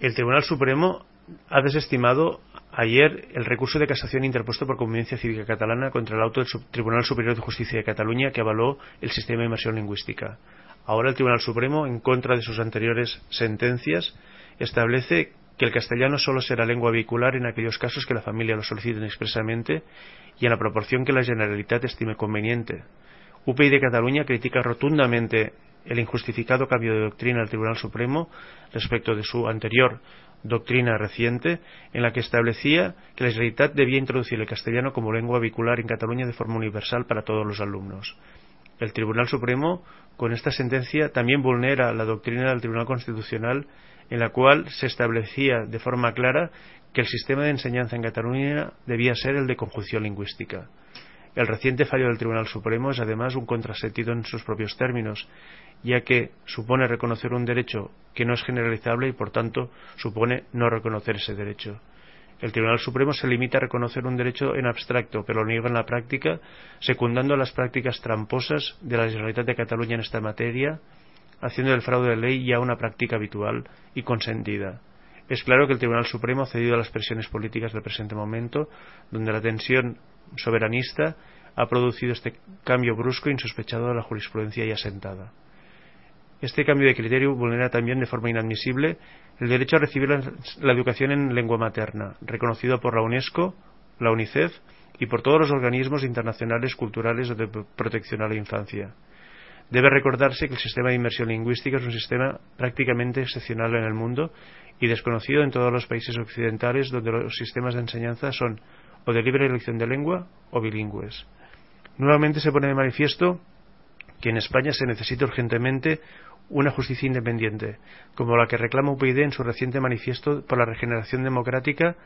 El Tribunal Supremo ha desestimado ayer el recurso de casación interpuesto por Convivencia Cívica Catalana contra el auto del Tribunal Superior de Justicia de Cataluña que avaló el sistema de inmersión lingüística. Ahora el Tribunal Supremo, en contra de sus anteriores sentencias, establece que el castellano solo será lengua vehicular en aquellos casos que la familia lo soliciten expresamente y en la proporción que la Generalitat estime conveniente. UPI de Cataluña critica rotundamente el injustificado cambio de doctrina del Tribunal Supremo respecto de su anterior doctrina reciente en la que establecía que la Generalitat debía introducir el castellano como lengua vehicular en Cataluña de forma universal para todos los alumnos. El Tribunal Supremo, con esta sentencia, también vulnera la doctrina del Tribunal Constitucional en la cual se establecía de forma clara que el sistema de enseñanza en Cataluña debía ser el de conjunción lingüística. El reciente fallo del Tribunal Supremo es además un contrasentido en sus propios términos, ya que supone reconocer un derecho que no es generalizable y, por tanto, supone no reconocer ese derecho. El Tribunal Supremo se limita a reconocer un derecho en abstracto, pero lo niega en la práctica, secundando las prácticas tramposas de la Generalitat de Cataluña en esta materia, haciendo del fraude de ley ya una práctica habitual y consentida. Es claro que el Tribunal Supremo ha cedido a las presiones políticas del presente momento, donde la tensión soberanista ha producido este cambio brusco e insospechado de la jurisprudencia ya asentada. Este cambio de criterio vulnera también de forma inadmisible el derecho a recibir la, educación en lengua materna, reconocido por la UNESCO, la UNICEF y por todos los organismos internacionales culturales de protección a la infancia. Debe recordarse que el sistema de inmersión lingüística es un sistema prácticamente excepcional en el mundo y desconocido en todos los países occidentales donde los sistemas de enseñanza son o de libre elección de lengua o bilingües. Nuevamente se pone de manifiesto que en España se necesita urgentemente una justicia independiente, como la que reclama UPyD en su reciente manifiesto por la regeneración democrática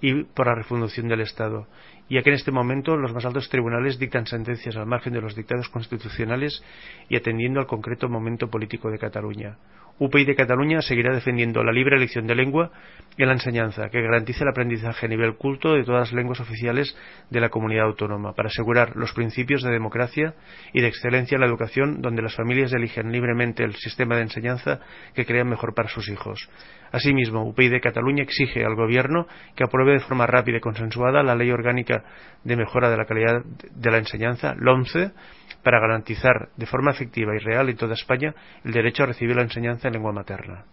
y por la refundación del Estado, ya que en este momento los más altos tribunales dictan sentencias al margen de los dictados constitucionales y atendiendo al concreto momento político de Cataluña. UPI de Cataluña seguirá defendiendo la libre elección de lengua en la enseñanza, que garantice el aprendizaje a nivel culto de todas las lenguas oficiales de la comunidad autónoma, para asegurar los principios de democracia y de excelencia en la educación, donde las familias eligen libremente el sistema de enseñanza que crean mejor para sus hijos. Asimismo, UPI de Cataluña exige al Gobierno que apruebe de forma rápida y consensuada la Ley Orgánica de Mejora de la Calidad de la Enseñanza, LOMCE, para garantizar de forma efectiva y real en toda España el derecho a recibir la enseñanza en lengua materna.